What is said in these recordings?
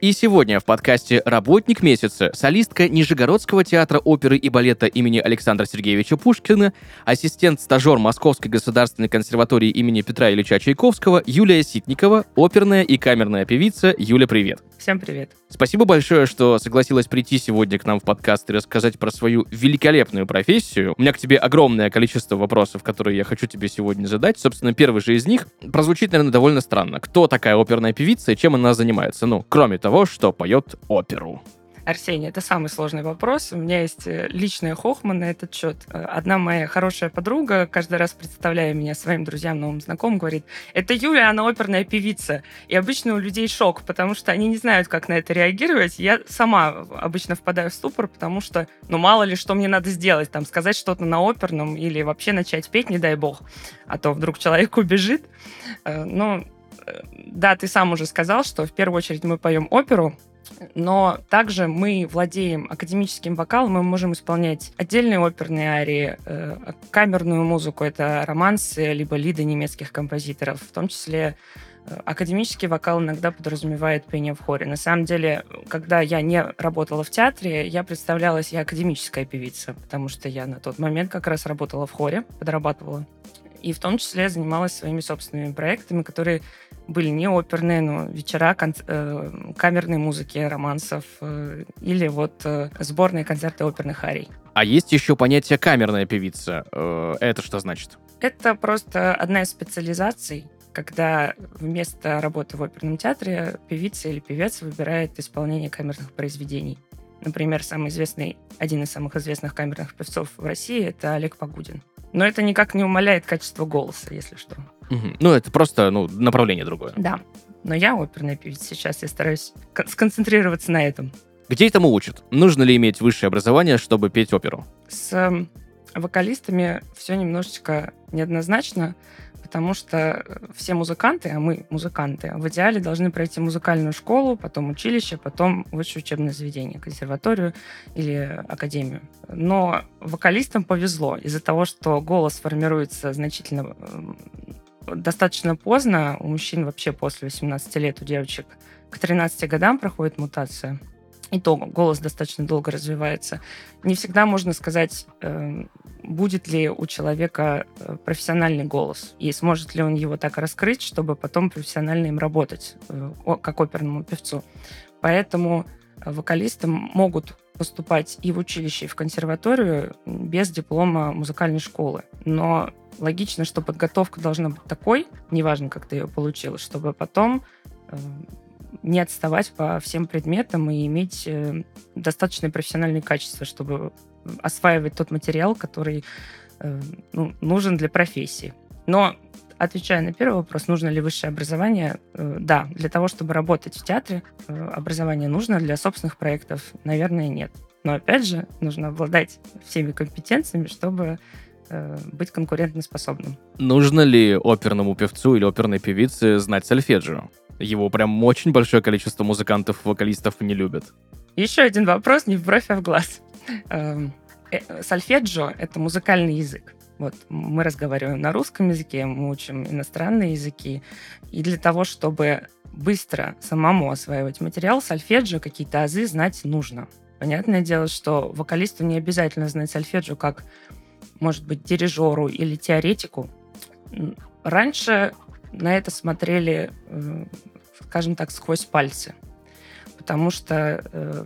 и сегодня в подкасте «Работник месяца» солистка Нижегородского театра оперы и балета имени Александра Сергеевича Пушкина, ассистент-стажер Московской государственной консерватории имени Петра Ильича Чайковского Юлия Ситникова, оперная и камерная певица. Юля, привет! Всем привет. Спасибо большое, что согласилась прийти сегодня к нам в подкаст и рассказать про свою великолепную профессию. У меня к тебе огромное количество вопросов, которые я хочу тебе сегодня задать. Собственно, первый же из них прозвучит, наверное, довольно странно. Кто такая оперная певица и чем она занимается? Ну, кроме того, что поет оперу. Арсений, это самый сложный вопрос. У меня есть э, личная хохма на этот счет. Э, одна моя хорошая подруга, каждый раз представляя меня своим друзьям, новым знакомым, говорит, это Юля, она оперная певица. И обычно у людей шок, потому что они не знают, как на это реагировать. Я сама обычно впадаю в ступор, потому что, ну, мало ли, что мне надо сделать, там, сказать что-то на оперном или вообще начать петь, не дай бог, а то вдруг человек убежит. Э, но да, ты сам уже сказал, что в первую очередь мы поем оперу, но также мы владеем академическим вокалом, мы можем исполнять отдельные оперные арии, э, камерную музыку, это романсы, либо лиды немецких композиторов, в том числе э, академический вокал иногда подразумевает пение в хоре. На самом деле, когда я не работала в театре, я представлялась, я академическая певица, потому что я на тот момент как раз работала в хоре, подрабатывала. И в том числе занималась своими собственными проектами, которые были не оперные, но вечера кон- э, камерной музыки, романсов э, или вот э, сборные концерты оперных арий. А есть еще понятие камерная певица. Э, это что значит? Это просто одна из специализаций, когда вместо работы в оперном театре певица или певец выбирает исполнение камерных произведений. Например, самый известный, один из самых известных камерных певцов в России – это Олег Погудин. Но это никак не умаляет качество голоса, если что. Угу. Ну, это просто ну, направление другое. Да. Но я оперная певица сейчас, я стараюсь сконцентрироваться на этом. Где этому учат? Нужно ли иметь высшее образование, чтобы петь оперу? С эм, вокалистами все немножечко неоднозначно потому что э, все музыканты, а мы музыканты, в идеале должны пройти музыкальную школу, потом училище, потом высшее учебное заведение, консерваторию или академию. Но вокалистам повезло из-за того, что голос формируется значительно достаточно поздно, у мужчин вообще после 18 лет, у девочек к 13 годам проходит мутация и то голос достаточно долго развивается. Не всегда можно сказать, э, будет ли у человека э, профессиональный голос, и сможет ли он его так раскрыть, чтобы потом профессионально им работать, э, как оперному певцу. Поэтому вокалисты могут поступать и в училище, и в консерваторию без диплома музыкальной школы. Но логично, что подготовка должна быть такой, неважно, как ты ее получил, чтобы потом не отставать по всем предметам и иметь э, достаточное профессиональное качество, чтобы осваивать тот материал, который э, ну, нужен для профессии. Но отвечая на первый вопрос, нужно ли высшее образование, э, да, для того, чтобы работать в театре, образование нужно, для собственных проектов, наверное, нет. Но опять же, нужно обладать всеми компетенциями, чтобы быть конкурентоспособным. Нужно ли оперному певцу или оперной певице знать сольфеджио? Его прям очень большое количество музыкантов, вокалистов не любят. Еще один вопрос, не в бровь, а в глаз. Эм, э, сольфеджио — это музыкальный язык. Вот мы разговариваем на русском языке, мы учим иностранные языки. И для того, чтобы быстро самому осваивать материал, сольфеджио какие-то азы знать нужно. Понятное дело, что вокалисту не обязательно знать сольфеджио как, может быть, дирижеру или теоретику. Раньше на это смотрели, э, скажем так, сквозь пальцы. Потому что э,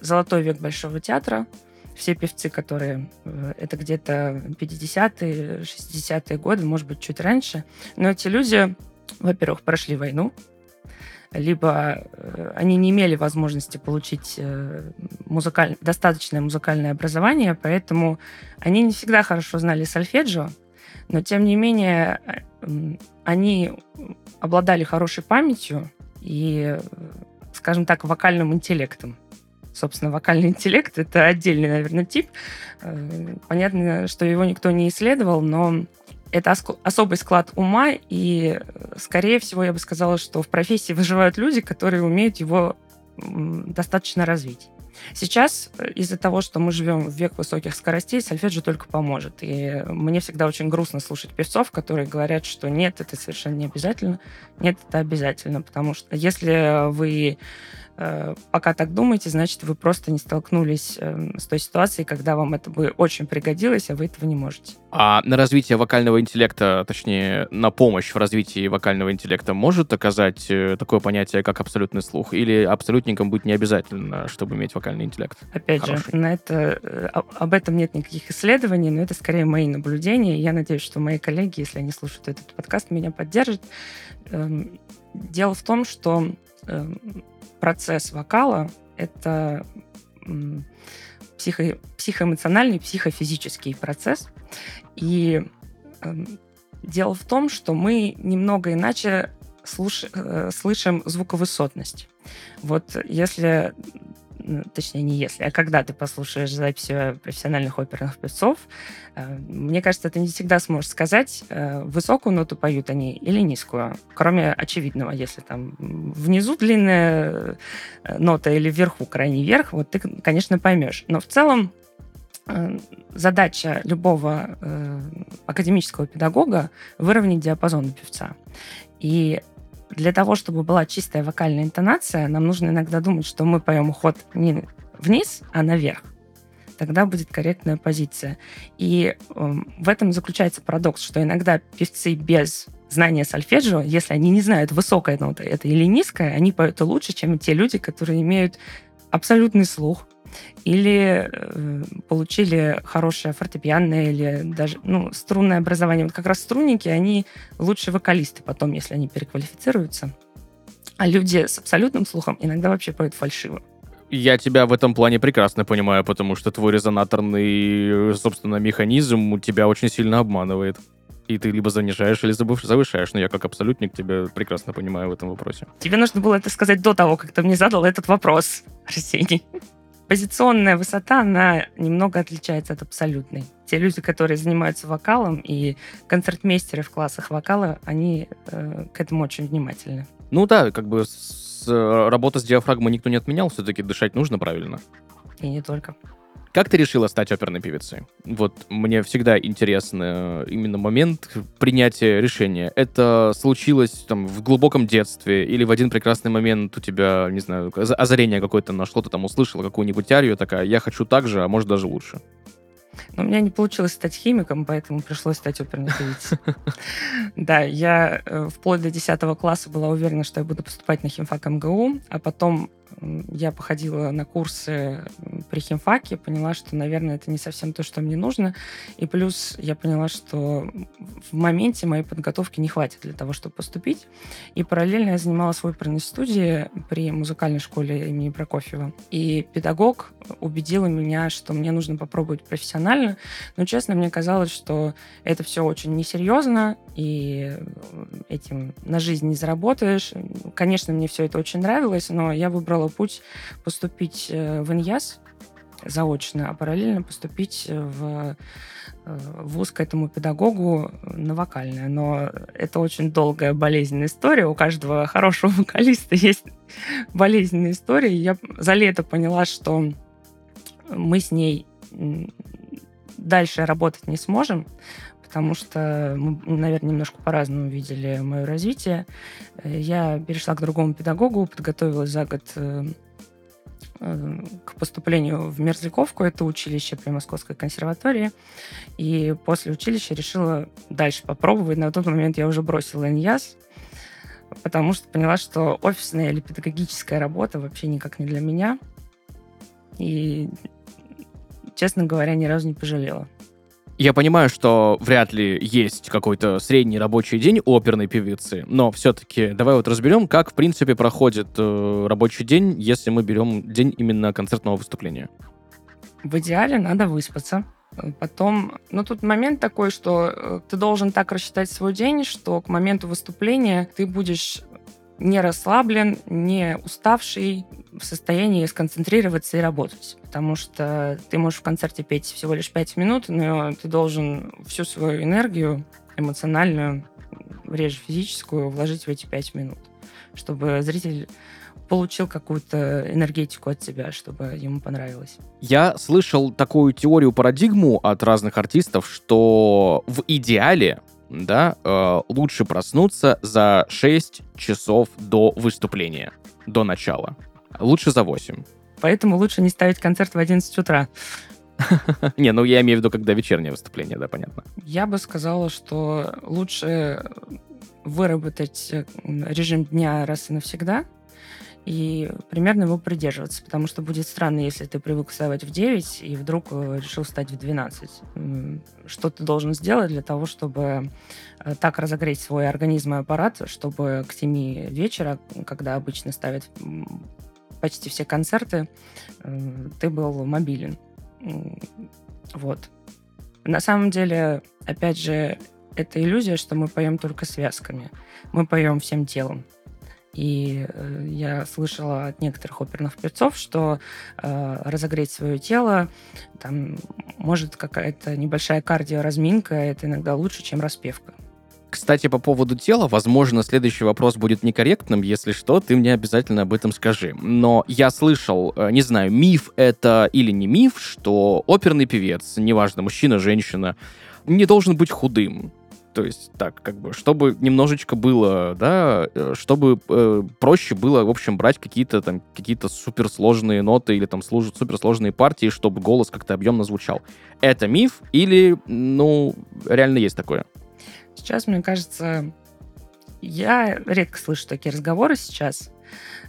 золотой век Большого театра, все певцы, которые... Э, это где-то 50-е, 60-е годы, может быть, чуть раньше. Но эти люди, во-первых, прошли войну, либо они не имели возможности получить музыкаль... достаточное музыкальное образование, поэтому они не всегда хорошо знали сольфеджио, но тем не менее они обладали хорошей памятью и, скажем так, вокальным интеллектом. Собственно, вокальный интеллект — это отдельный, наверное, тип. Э, понятно, что его никто не исследовал, но это особый склад ума, и, скорее всего, я бы сказала, что в профессии выживают люди, которые умеют его достаточно развить. Сейчас э, из-за того, что мы живем в век высоких скоростей, сольфеджио только поможет. И мне всегда очень грустно слушать певцов, которые говорят, что нет, это совершенно не обязательно. Нет, это обязательно, потому что если вы Э, пока так думаете, значит, вы просто не столкнулись эм, с той ситуацией, когда вам это бы очень пригодилось, а вы этого не можете. А на развитие вокального интеллекта, точнее, на помощь в развитии вокального интеллекта может оказать э, такое понятие, как абсолютный слух? Или абсолютником быть не обязательно, чтобы иметь вокальный интеллект? Опять Хороший? же, на это, э, об этом нет никаких исследований, но это скорее мои наблюдения. Я надеюсь, что мои коллеги, если они слушают этот подкаст, меня поддержат. Эм, дело в том, что эм, процесс вокала — это психо, психоэмоциональный, психофизический процесс. И э, дело в том, что мы немного иначе слуш... э, слышим звуковысотность. Вот если точнее, не если, а когда ты послушаешь записи профессиональных оперных певцов, э, мне кажется, ты не всегда сможешь сказать, э, высокую ноту поют они или низкую, кроме очевидного, если там внизу длинная э, нота или вверху крайний верх, вот ты, конечно, поймешь. Но в целом задача любого академического педагога выровнять диапазон певца. И для того, чтобы была чистая вокальная интонация, нам нужно иногда думать, что мы поем уход не вниз, а наверх. Тогда будет корректная позиция. И э, в этом заключается парадокс, что иногда певцы без знания сольфеджио, если они не знают, высокая нота это или низкая, они поют лучше, чем те люди, которые имеют абсолютный слух, или э, получили хорошее фортепианное или даже ну, струнное образование. Вот как раз струнники, они лучшие вокалисты потом, если они переквалифицируются. А люди с абсолютным слухом иногда вообще поют фальшиво. Я тебя в этом плане прекрасно понимаю, потому что твой резонаторный, собственно, механизм у тебя очень сильно обманывает. И ты либо занижаешь, или завышаешь. Но я как абсолютник тебя прекрасно понимаю в этом вопросе. Тебе нужно было это сказать до того, как ты мне задал этот вопрос, Арсений позиционная высота, она немного отличается от абсолютной. Те люди, которые занимаются вокалом и концертмейстеры в классах вокала, они э, к этому очень внимательны. Ну да, как бы с, э, работа с диафрагмой никто не отменял, все-таки дышать нужно правильно. И не только. Как ты решила стать оперной певицей? Вот мне всегда интересно э, именно момент принятия решения. Это случилось там в глубоком детстве или в один прекрасный момент у тебя, не знаю, озарение какое-то нашло, ты там услышала какую-нибудь арию, такая, я хочу так же, а может даже лучше. Но у меня не получилось стать химиком, поэтому пришлось стать оперной певицей. Да, я э, вплоть до 10 класса была уверена, что я буду поступать на химфак МГУ, а потом я походила на курсы при химфаке, поняла, что, наверное, это не совсем то, что мне нужно. И плюс я поняла, что в моменте моей подготовки не хватит для того, чтобы поступить. И параллельно я занималась в оперной студии при музыкальной школе имени Прокофьева. И педагог убедила меня, что мне нужно попробовать профессионально. Но, честно, мне казалось, что это все очень несерьезно, и этим на жизнь не заработаешь. Конечно, мне все это очень нравилось, но я выбрала путь поступить э, в ИНЯС заочно, а параллельно поступить в э, вуз к этому педагогу на вокальное. Но это очень долгая болезненная история. У каждого хорошего вокалиста есть болезненная история. Я за лето поняла, что мы с ней дальше работать не сможем, потому что мы, наверное, немножко по-разному видели мое развитие. Я перешла к другому педагогу, подготовилась за год э, э, к поступлению в Мерзляковку, это училище при Московской консерватории. И после училища решила дальше попробовать. На тот момент я уже бросила ИНЯС, потому что поняла, что офисная или педагогическая работа вообще никак не для меня. И честно говоря, ни разу не пожалела. Я понимаю, что вряд ли есть какой-то средний рабочий день у оперной певицы, но все-таки давай вот разберем, как в принципе проходит э, рабочий день, если мы берем день именно концертного выступления. В идеале надо выспаться. Потом, ну тут момент такой, что э, ты должен так рассчитать свой день, что к моменту выступления ты будешь не расслаблен, не уставший, в состоянии сконцентрироваться и работать. Потому что ты можешь в концерте петь всего лишь пять минут, но ты должен всю свою энергию эмоциональную, реже физическую, вложить в эти пять минут, чтобы зритель получил какую-то энергетику от тебя, чтобы ему понравилось. Я слышал такую теорию парадигму от разных артистов, что в идеале да, э, лучше проснуться за 6 часов до выступления, до начала. Лучше за 8. Поэтому лучше не ставить концерт в 11 утра. Не, ну я имею в виду, когда вечернее выступление, да, понятно. Я бы сказала, что лучше выработать э, режим дня раз и навсегда, и примерно его придерживаться, потому что будет странно, если ты привык вставать в 9 и вдруг э, решил встать в 12. Что ты должен сделать для того, чтобы э, так разогреть свой организм и аппарат, чтобы к 7 вечера, когда обычно ставят почти все концерты, э, ты был мобилен. Вот. На самом деле, опять же, это иллюзия, что мы поем только связками. Мы поем всем телом. И э, я слышала от некоторых оперных певцов, что э, разогреть свое тело, там, может какая-то небольшая кардиоразминка, это иногда лучше, чем распевка. Кстати, по поводу тела, возможно, следующий вопрос будет некорректным. Если что, ты мне обязательно об этом скажи. Но я слышал, э, не знаю, миф это или не миф, что оперный певец, неважно, мужчина, женщина, не должен быть худым. То есть так, как бы, чтобы немножечко было, да, э, чтобы э, проще было, в общем, брать какие-то там какие-то суперсложные ноты или там служат суперсложные партии, чтобы голос как-то объемно звучал. Это миф или, ну, реально есть такое? Сейчас, мне кажется, я редко слышу такие разговоры сейчас.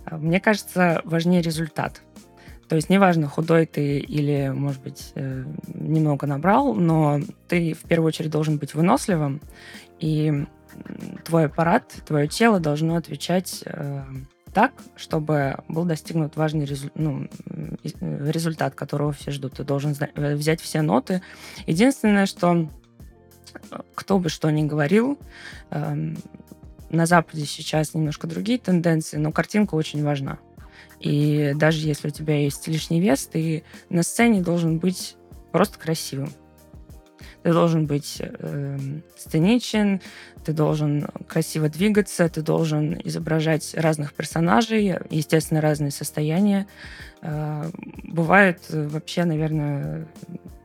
Мне кажется, важнее результат. То есть неважно, худой ты или, может быть, э, немного набрал, но ты в первую очередь должен быть выносливым, и твой аппарат, твое тело должно отвечать э, так, чтобы был достигнут важный резу- ну, э, результат, которого все ждут. Ты должен взять все ноты. Единственное, что кто бы что ни говорил, эм, на Западе сейчас немножко другие тенденции, но картинка очень важна. И даже если у тебя есть лишний вес, ты на сцене должен быть просто красивым. Ты должен быть э, сценичен, ты должен красиво двигаться, ты должен изображать разных персонажей, естественно, разные состояния. Э, бывает вообще, наверное,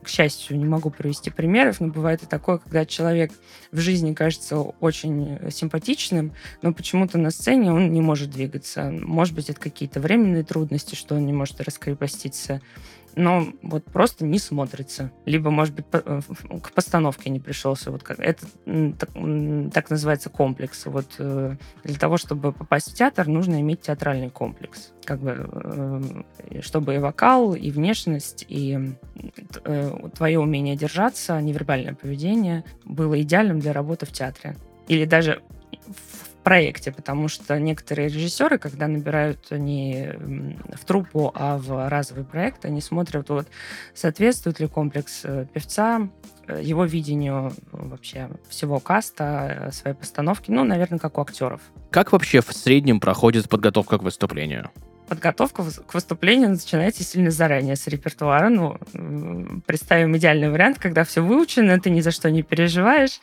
к счастью, не могу привести примеров, но бывает и такое, когда человек в жизни кажется очень симпатичным, но почему-то на сцене он не может двигаться. Может быть, это какие-то временные трудности, что он не может раскрепоститься но вот просто не смотрится. Либо, может быть, э, к постановке не пришелся. Вот как, это так, так называется комплекс. Вот э, для того, чтобы попасть в театр, нужно иметь театральный комплекс. Как бы, э, чтобы и вокал, и внешность, и твое умение держаться, невербальное поведение было идеальным для работы в театре. Или даже проекте, потому что некоторые режиссеры, когда набирают не в труппу, а в разовый проект, они смотрят, вот, соответствует ли комплекс э, певца э, его видению вообще всего каста, э, своей постановки, ну, наверное, как у актеров. Как вообще в среднем проходит подготовка к выступлению? Подготовка к выступлению начинается сильно заранее с репертуара. Ну, представим идеальный вариант, когда все выучено, ты ни за что не переживаешь,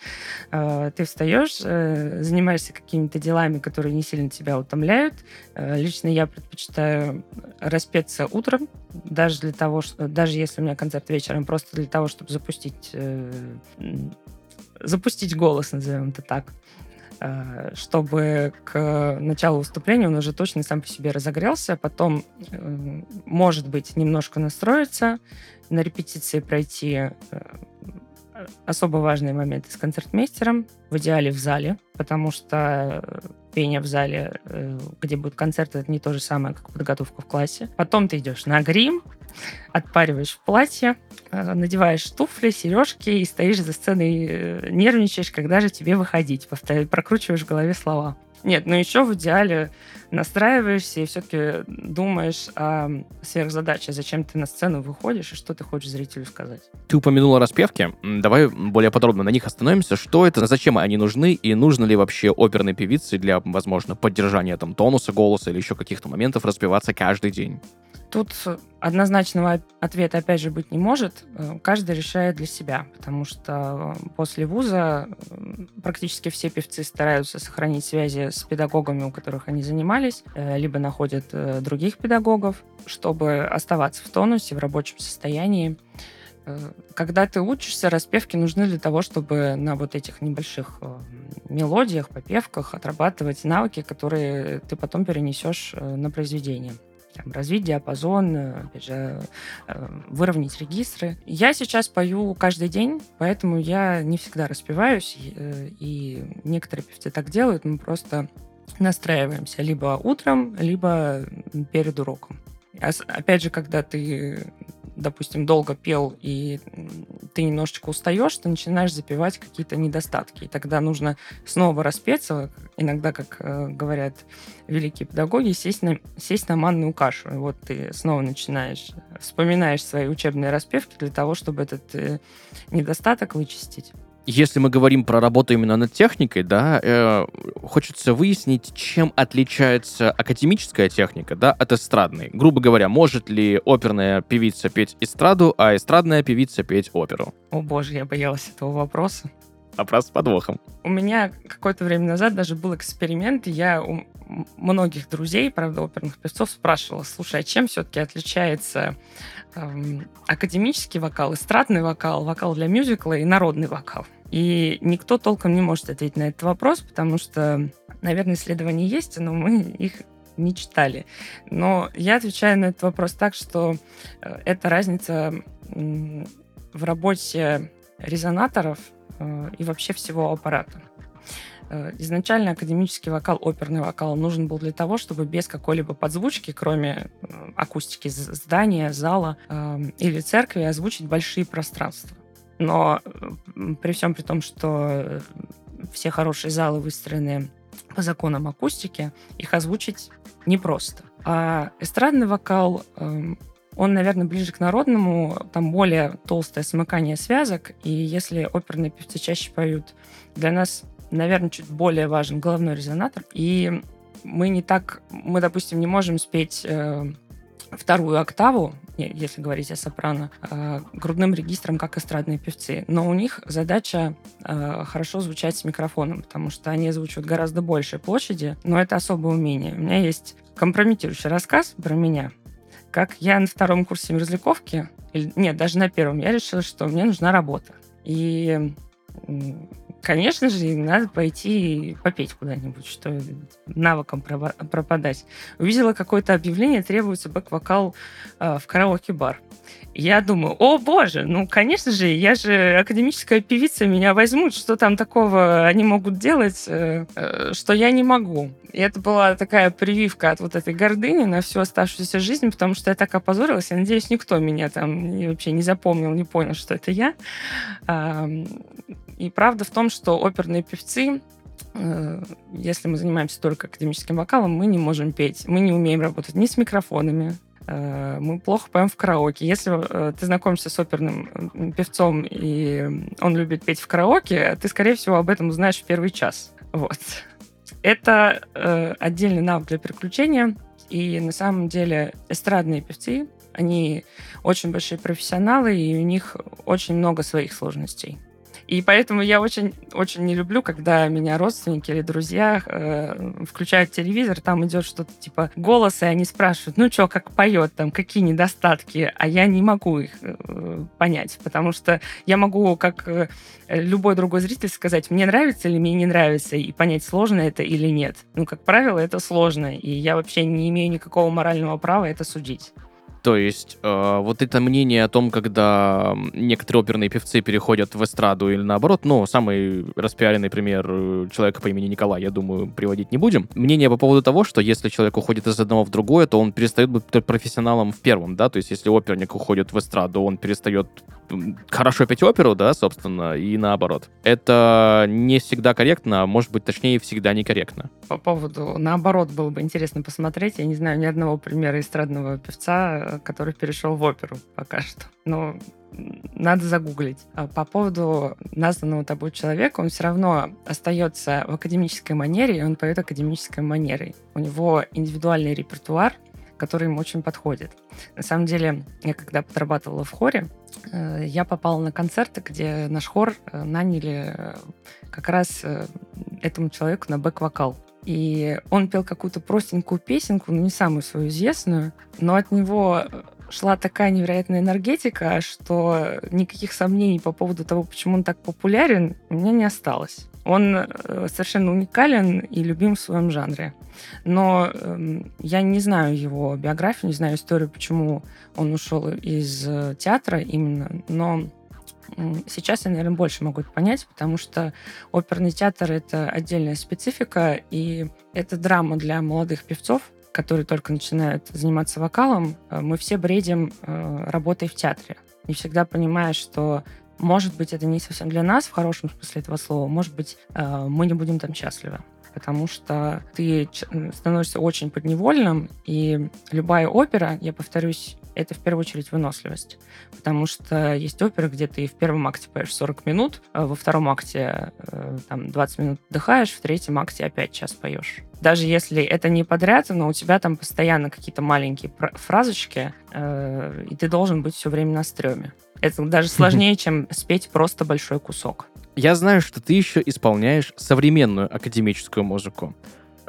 э, ты встаешь, э, занимаешься какими-то делами, которые не сильно тебя утомляют. Э, лично я предпочитаю распеться утром, даже для того, что, даже если у меня концерт вечером, просто для того, чтобы запустить запустить голос, назовем это так. Э, чтобы к началу выступления он уже точно сам по себе разогрелся, потом, э, может быть, немножко настроиться, на репетиции пройти э, особо важные моменты с концертмейстером, в идеале в зале, потому что пение в зале, где будет концерт, это не то же самое, как подготовка в классе. Потом ты идешь на грим, отпариваешь платье, э, надеваешь туфли, сережки и стоишь за сценой, э, нервничаешь, когда же тебе выходить, повторяешь, прокручиваешь в голове слова. Нет, но еще в идеале настраиваешься и все-таки думаешь о сверхзадаче, зачем ты на сцену выходишь и что ты хочешь зрителю сказать. Ты упомянула распевки. Давай более подробно на них остановимся. Что это, зачем они нужны и нужно ли вообще оперной певице для, возможно, поддержания там тонуса голоса или еще каких-то моментов распеваться каждый день? Тут однозначного ответа, опять же, быть не может. Э, каждый решает для себя, потому что э, после вуза практически все певцы стараются сохранить связи с педагогами, у которых они занимались, э, либо находят других педагогов, чтобы оставаться в тонусе, в рабочем состоянии. Когда ты учишься, распевки нужны для того, чтобы на вот этих небольших мелодиях, попевках отрабатывать навыки, которые ты потом перенесешь на произведение там, развить диапазон, э, опять же, э, выровнять регистры. Я сейчас пою каждый день, поэтому я не всегда распеваюсь, и, э, и некоторые певцы так делают, мы просто настраиваемся либо утром, либо перед уроком. Опять же, когда ты допустим, долго пел, и ты немножечко устаешь, ты начинаешь запивать какие-то недостатки. И тогда нужно снова распеться, иногда, как э, говорят великие педагоги, сесть на, сесть на манную кашу. И вот ты снова начинаешь, вспоминаешь свои учебные распевки для того, чтобы этот э, недостаток вычистить если мы говорим про работу именно над техникой, да, э, хочется выяснить, чем отличается академическая техника, да, от эстрадной. Грубо говоря, может ли оперная певица петь эстраду, а эстрадная певица петь оперу? О боже, я боялась этого вопроса. Вопрос с подвохом. У меня какое-то время назад даже был эксперимент, и я у многих друзей, правда, оперных певцов спрашивала, слушай, а чем все-таки отличается эм, академический вокал, эстрадный вокал, вокал для мюзикла и народный вокал? И никто толком не может ответить на этот вопрос, потому что, наверное, исследования есть, но мы их не читали. Но я отвечаю на этот вопрос так, что э, это разница в работе резонаторов и вообще всего аппарата. Э, изначально академический вокал, оперный вокал нужен был для того, чтобы без какой-либо подзвучки, кроме акустики здания, зала или церкви, озвучить большие пространства. Но при всем при том, что э, все хорошие залы выстроены по законам акустики, их озвучить непросто. А эстрадный вокал, эм, он, наверное, ближе к народному, там более толстое смыкание связок, и если оперные певцы чаще поют, для нас, наверное, чуть более важен головной резонатор, и мы не так, мы, допустим, не можем спеть э, вторую октаву, если говорить о сопрано, э, грудным регистром, как эстрадные певцы. Но у них задача э, хорошо звучать с микрофоном, потому что они озвучивают гораздо большей площади, но это особое умение. У меня есть компрометирующий рассказ про меня, как я на втором курсе мерзляковки, или, нет, даже на первом, я решила, что мне нужна работа. И конечно же, надо пойти попеть куда-нибудь, что навыком пропадать. Увидела какое-то объявление, требуется бэк-вокал э, в караоке-бар. Я думаю, о боже, ну, конечно же, я же академическая певица, меня возьмут, что там такого они могут делать, э, э, что я не могу. И это была такая прививка от вот этой гордыни на всю оставшуюся жизнь, потому что я так опозорилась. Я надеюсь, никто меня там вообще не запомнил, не понял, что это я. И правда в том, что оперные певцы э, если мы занимаемся только академическим вокалом, мы не можем петь. Мы не умеем работать ни с микрофонами, э, мы плохо поем в караоке. Если э, ты знакомишься с оперным певцом, и он любит петь в караоке, ты, скорее всего, об этом узнаешь в первый час. Вот. Это отдельный навык для переключения. И на самом деле эстрадные певцы, они очень большие профессионалы, и у них очень много своих сложностей. И поэтому я очень, очень не люблю, когда меня родственники или друзья э, включают телевизор, там идет что-то типа голос, и они спрашивают, ну что, как поет, там, какие недостатки, а я не могу их э, понять, потому что я могу, как э, любой другой зритель, сказать, мне нравится или мне не нравится, и понять, сложно это или нет. Ну, как правило, это сложно, и я вообще не имею никакого морального права это судить. То есть э, вот это мнение о том, когда некоторые оперные певцы переходят в эстраду или наоборот, ну, самый распиаренный пример э, человека по имени Николай, я думаю, приводить не будем. Мнение по поводу того, что если человек уходит из одного в другое, то он перестает быть профессионалом в первом, да, то есть если оперник уходит в эстраду, он перестает хорошо петь оперу, да, собственно, и наоборот. Это не всегда корректно, а может быть, точнее, всегда некорректно. По поводу наоборот было бы интересно посмотреть. Я не знаю ни одного примера эстрадного певца, который перешел в оперу пока что. Но надо загуглить. А по поводу названного тобой человека, он все равно остается в академической манере, и он поет академической манерой. У него индивидуальный репертуар, который ему очень подходит. На самом деле, я когда подрабатывала в хоре, э, я попала на концерты, где наш хор э, наняли э, как раз этому человеку на бэк-вокал. И он пел какую-то простенькую песенку, ну, не самую свою известную, но от него шла такая невероятная энергетика, что никаких сомнений по поводу того, почему он так популярен, у меня не осталось. Он э, совершенно уникален и любим в своем жанре. Но э, я не знаю его биографию, не знаю историю, почему он ушел из э, театра именно, но Сейчас я, наверное, больше могу это понять, потому что оперный театр — это отдельная специфика, и это драма для молодых певцов, которые только начинают заниматься вокалом. Э, мы все бредим работой в театре. Не всегда понимая, что может быть, это не совсем для нас в хорошем смысле этого слова. Может быть, э, мы не будем там счастливы потому что ты становишься очень подневольным, и любая опера, я повторюсь, это в первую очередь выносливость. Потому что есть оперы, где ты в первом акте поешь 40 минут, а во втором акте э, там, 20 минут отдыхаешь, в третьем акте опять час поешь. Даже если это не подряд, но у тебя там постоянно какие-то маленькие фразочки, э, и ты должен быть все время на стреме. Это даже сложнее, чем спеть просто большой кусок. Я знаю, что ты еще исполняешь современную академическую музыку.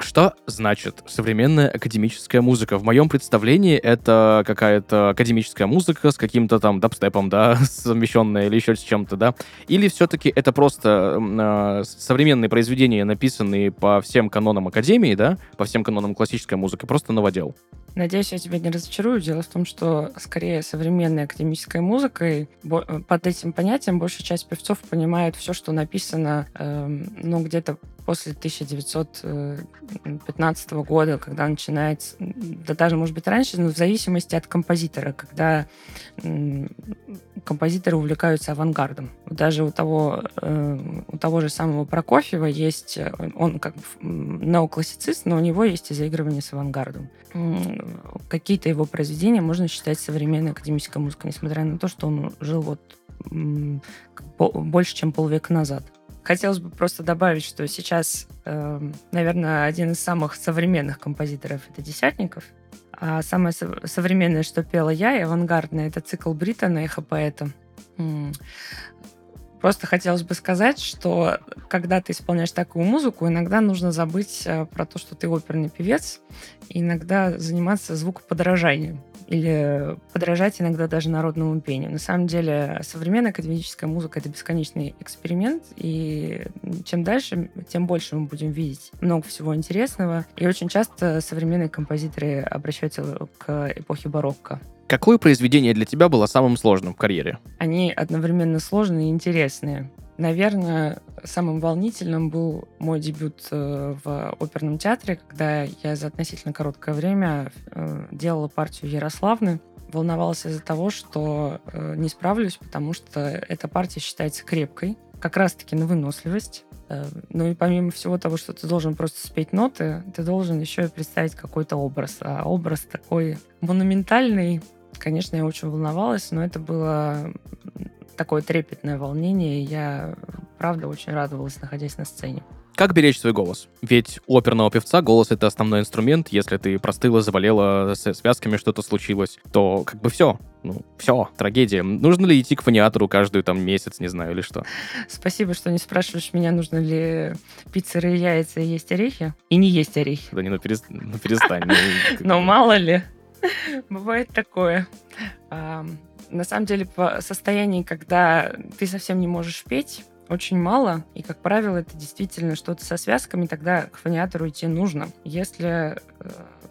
Что значит современная академическая музыка? В моем представлении это какая-то академическая музыка с каким-то там дабстепом, да, совмещенная или еще с чем-то, да? Или все-таки это просто э, современные произведения, написанные по всем канонам академии, да, по всем канонам классической музыки, просто новодел? Надеюсь, я тебя не разочарую. Дело в том, что скорее современной академической музыкой под этим понятием большая часть певцов понимает все, что написано, э, ну, где-то после 1915 года, когда начинается, да даже, может быть, раньше, но в зависимости от композитора, когда композиторы увлекаются авангардом. Даже у того, э, у того же самого Прокофьева есть, он как бы неоклассицист, но у него есть и заигрывание с авангардом. Какие-то его произведения можно считать современной академической музыкой, несмотря на то, что он жил вот больше, чем полвека назад. Хотелось бы просто добавить, что сейчас, э, наверное, один из самых современных композиторов это Десятников. А самое со- современное, что пела я, и авангардное, это цикл Бриттона «Эхо поэта». Просто хотелось бы сказать, что когда ты исполняешь такую музыку, иногда нужно забыть э, про то, что ты оперный певец, и иногда заниматься звукоподражанием или подражать иногда даже народному пению. На самом деле современная академическая музыка — это бесконечный эксперимент, и чем дальше, тем больше мы будем видеть много всего интересного. И очень часто современные композиторы обращаются к эпохе барокко. Какое произведение для тебя было самым сложным в карьере? Они одновременно сложные и интересные. Наверное, самым волнительным был мой дебют э, в оперном театре, когда я за относительно короткое время э, делала партию Ярославны. Волновалась из-за того, что э, не справлюсь, потому что эта партия считается крепкой, как раз-таки на выносливость. Ну и помимо всего того, что ты должен просто спеть ноты, ты должен еще и представить какой-то образ. А образ такой монументальный. Конечно, я очень волновалась, но это было такое трепетное волнение. Я, правда, очень радовалась, находясь на сцене. Как беречь свой голос? Ведь у оперного певца голос — это основной инструмент. Если ты простыла, заболела, с связками что-то случилось, то как бы все. Ну, все, трагедия. Нужно ли идти к фониатору каждую там месяц, не знаю, или что? Спасибо, что не спрашиваешь меня, нужно ли пить сырые яйца и есть орехи. И не есть орехи. Да не, ну, перест... ну перестань. Ну, Но мало ли. Бывает такое на самом деле, по состоянии, когда ты совсем не можешь петь, очень мало, и, как правило, это действительно что-то со связками, тогда к фониатору идти нужно. Если э,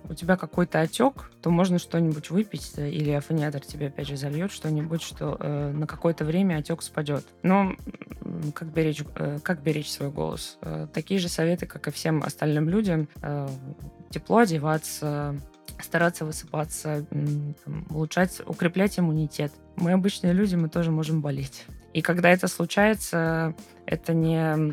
у тебя какой-то отек, то можно что-нибудь выпить, э, или афониатор тебе опять же зальет что-нибудь, что э, на какое-то время отек спадет. Но как беречь, э, как беречь свой голос? Э, такие же советы, как и всем остальным людям. Э, тепло одеваться, стараться высыпаться, там, улучшать, укреплять иммунитет. Мы обычные люди, мы тоже можем болеть. И когда это случается, это не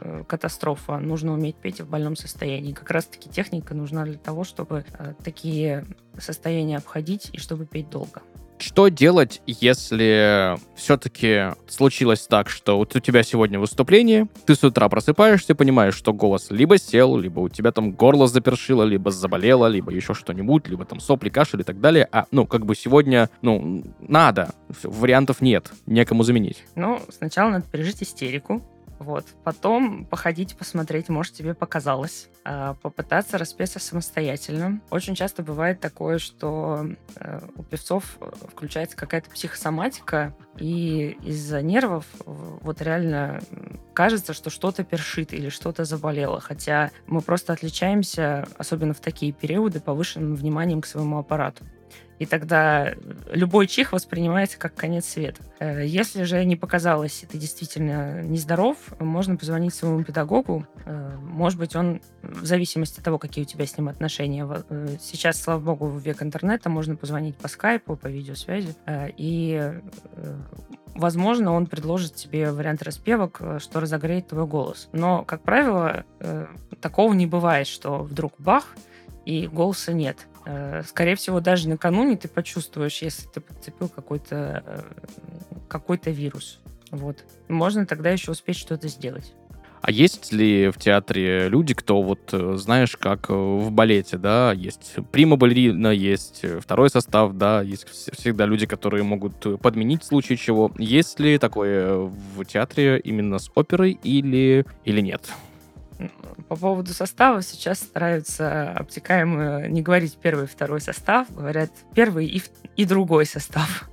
э, катастрофа. Нужно уметь петь в больном состоянии. Как раз-таки техника нужна для того, чтобы э, такие состояния обходить и чтобы петь долго. Что делать, если все-таки случилось так, что вот у тебя сегодня выступление, ты с утра просыпаешься, понимаешь, что голос либо сел, либо у тебя там горло запершило, либо заболело, либо еще что-нибудь, либо там сопли, кашель и так далее, а, ну, как бы сегодня, ну, надо, вариантов нет, некому заменить. Ну, сначала надо пережить истерику, вот. Потом походить, посмотреть, может, тебе показалось. А, попытаться распеться самостоятельно. Очень часто бывает такое, что э, у певцов э, включается какая-то психосоматика, и из-за нервов вот реально кажется, что что-то першит или что-то заболело. Хотя мы просто отличаемся, особенно в такие периоды, повышенным вниманием к своему аппарату и тогда любой чих воспринимается как конец света. Э, если же не показалось, и ты действительно нездоров, можно позвонить своему педагогу. Э, может быть, он, в зависимости от того, какие у тебя с ним отношения, э, сейчас, слава богу, в век интернета можно позвонить по скайпу, по видеосвязи, и возможно, он предложит тебе вариант распевок, что разогреет твой голос. Но, как правило, такого не бывает, что вдруг бах, и голоса нет. Э, скорее всего, даже накануне ты почувствуешь, если ты подцепил какой-то э, какой вирус. Вот. Можно тогда еще успеть что-то сделать. А есть ли в театре люди, кто вот, э, знаешь, как в балете, да, есть прима-балерина, есть второй состав, да, есть всегда люди, которые могут подменить в случае чего. Есть ли такое в театре именно с оперой или, или нет? По поводу состава сейчас стараются обтекаемо не говорить первый и второй состав, говорят первый и, и другой состав.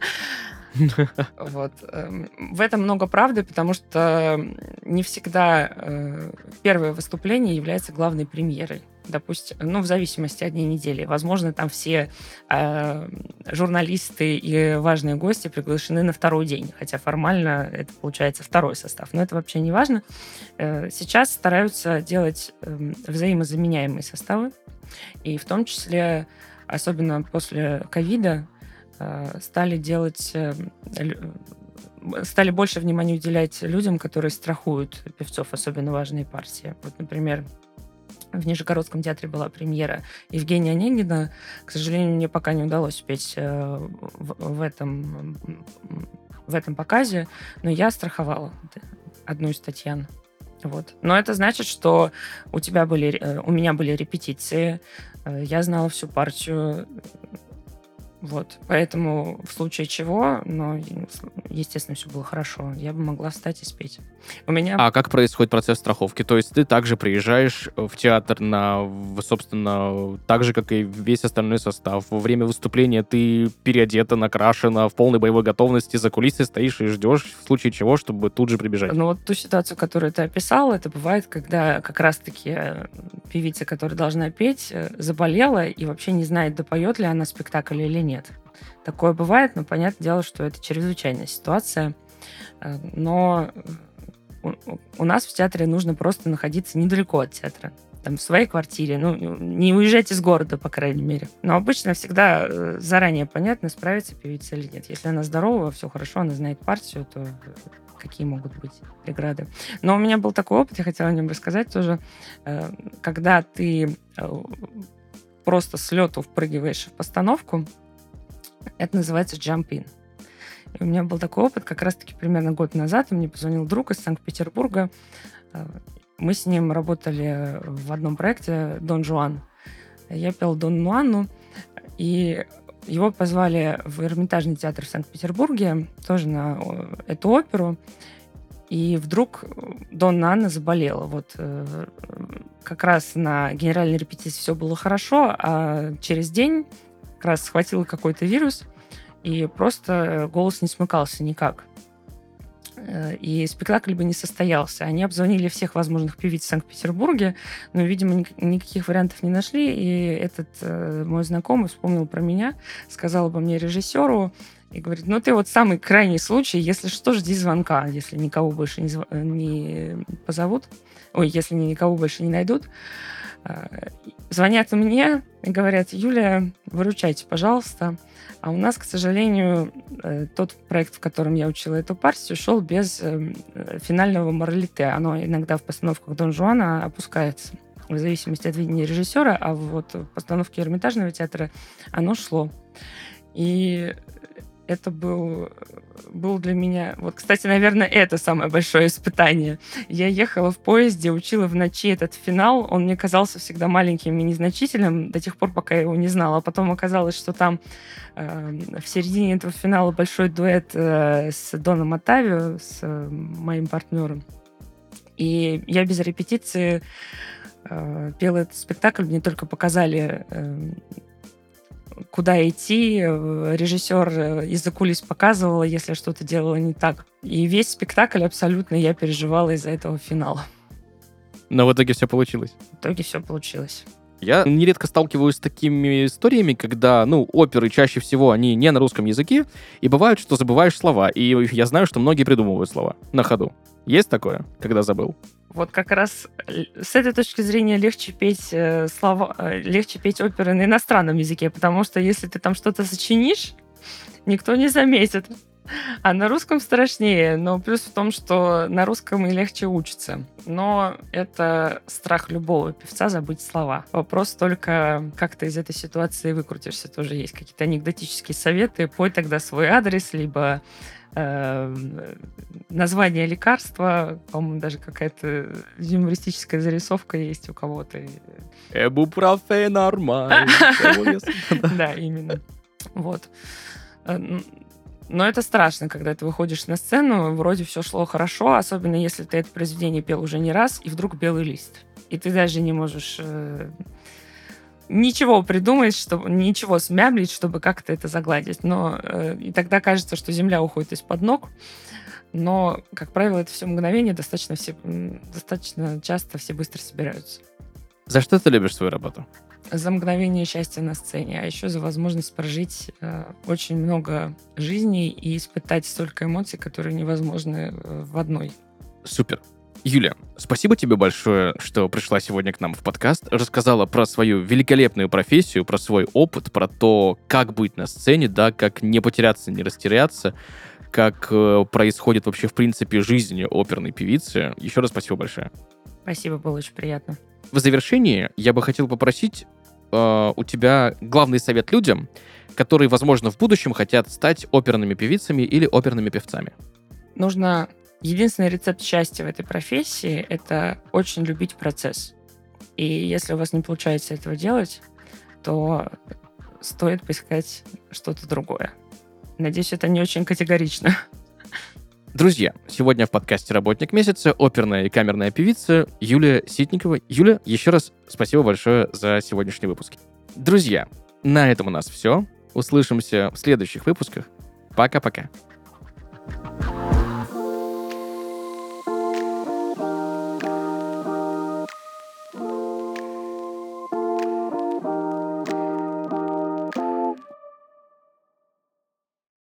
Вот. Эм, в этом много правды, потому что не всегда э, первое выступление является главной премьерой допустим, ну, в зависимости от дней недели. Возможно, там все э, журналисты и важные гости приглашены на второй день, хотя формально это получается второй состав. Но это вообще не важно. Э, сейчас стараются делать э, взаимозаменяемые составы, и в том числе, особенно после ковида, э, стали делать... Э, стали больше внимания уделять людям, которые страхуют певцов, особенно важные партии. Вот, например, в Нижегородском театре была премьера Евгения Онегина. К сожалению, мне пока не удалось петь э, в, в, этом, в этом показе, но я страховала одну из Татьян. Вот. Но это значит, что у тебя были, э, у меня были репетиции, э, я знала всю партию, вот. Поэтому в случае чего, но, естественно, все было хорошо, я бы могла встать и спеть. У меня... А как происходит процесс страховки? То есть ты также приезжаешь в театр на, собственно, так же, как и весь остальной состав. Во время выступления ты переодета, накрашена, в полной боевой готовности, за кулисой стоишь и ждешь, в случае чего, чтобы тут же прибежать. Ну вот ту ситуацию, которую ты описал, это бывает, когда как раз-таки э, певица, которая должна петь, э, заболела и вообще не знает, допоет ли она спектакль или нет. Такое бывает, но понятное дело, что это чрезвычайная ситуация. Э, но у нас в театре нужно просто находиться недалеко от театра там, в своей квартире. Ну, не уезжать из города, по крайней мере. Но обычно всегда э, заранее понятно, справится певица или нет. Если она здорова, все хорошо, она знает партию, то какие могут быть преграды. Но у меня был такой опыт, я хотела о нем рассказать тоже. Э, когда ты просто с лету впрыгиваешь в постановку, это называется jump in. И у меня был такой опыт как раз-таки примерно год назад. Мне позвонил друг из Санкт-Петербурга. Э, мы с ним работали в одном проекте «Дон Жуан». Я пел Дон Нуанну, и его позвали в Эрмитажный театр в Санкт-Петербурге, тоже на эту оперу. И вдруг Донна Анна заболела. Вот э, как раз на генеральной репетиции все было хорошо, а через день как раз схватила какой-то вирус, и просто голос не смыкался никак. э, и спектакль бы не состоялся. Они обзвонили всех возможных певиц в Санкт-Петербурге, но, видимо, никаких вариантов не нашли, и этот э, мой знакомый вспомнил про меня, сказал обо мне режиссеру, и говорит, ну ты вот самый крайний случай, если что, жди звонка, если никого больше не, зв... не позовут, ой, если никого больше не найдут. Э, звонят мне и говорят, Юлия, выручайте, пожалуйста. А у нас, к сожалению, э, тот проект, в котором я учила эту партию, шел без э, финального моралите. Оно иногда в постановках Дон Жуана опускается в зависимости от видения режиссера, а вот в постановке Эрмитажного театра оно шло. И это был, был для меня... Вот, кстати, наверное, это самое большое испытание. Я ехала в поезде, учила в ночи этот финал. Он мне казался всегда маленьким и незначительным до тех пор, пока я его не знала. А потом оказалось, что там э, в середине этого финала большой дуэт э, с Доном Атавио, с э, моим партнером. И я без репетиции э, пела этот спектакль. Мне только показали э, куда идти. Режиссер э, из-за кулис показывала, если что-то делала не так. И весь спектакль абсолютно я переживала из-за этого финала. Но в итоге все получилось. В итоге все получилось. Я нередко сталкиваюсь с такими историями, когда, ну, оперы чаще всего, они не на русском языке, и бывает, что забываешь слова. И я знаю, что многие придумывают слова на ходу. Есть такое, когда забыл? Вот как раз э, с этой точки зрения легче петь э, слова, э, легче петь оперы на иностранном языке, потому что если ты там что-то сочинишь, никто не заметит. А на русском страшнее, но плюс в том, что на русском и легче учиться. Но это страх любого певца забыть слова. Вопрос только, как ты из этой ситуации выкрутишься. Тоже есть какие-то анекдотические советы. Пой тогда свой адрес, либо э, название лекарства, по-моему, даже какая-то юмористическая зарисовка есть у кого-то. Эбупрофен нормально. Да, именно. Вот. Но это страшно, когда ты выходишь на сцену, вроде все шло хорошо, особенно если ты это произведение пел уже не раз, и вдруг белый лист. И ты даже не можешь э, ничего придумать, чтобы ничего смямлить, чтобы как-то это загладить. Но э, и тогда кажется, что земля уходит из-под ног. Но, как правило, это все мгновение, достаточно, все, достаточно часто все быстро собираются. За что ты любишь свою работу? За мгновение счастья на сцене, а еще за возможность прожить э, очень много жизней и испытать столько эмоций, которые невозможны э, в одной. Супер. Юля, спасибо тебе большое, что пришла сегодня к нам в подкаст, рассказала про свою великолепную профессию, про свой опыт, про то, как быть на сцене, да, как не потеряться, не растеряться, как э, происходит вообще в принципе жизнь оперной певицы. Еще раз спасибо большое. Спасибо, было очень приятно. В завершении я бы хотел попросить э, у тебя главный совет людям, которые, возможно, в будущем хотят стать оперными певицами или оперными певцами? Нужно... Единственный рецепт счастья в этой профессии — это очень любить процесс. И если у вас не получается этого делать, то стоит поискать что-то другое. Надеюсь, это не очень категорично. Друзья, сегодня в подкасте «Работник месяца» оперная и камерная певица Юлия Ситникова. Юля, еще раз спасибо большое за сегодняшний выпуск. Друзья, на этом у нас все. Услышимся в следующих выпусках. Пока-пока.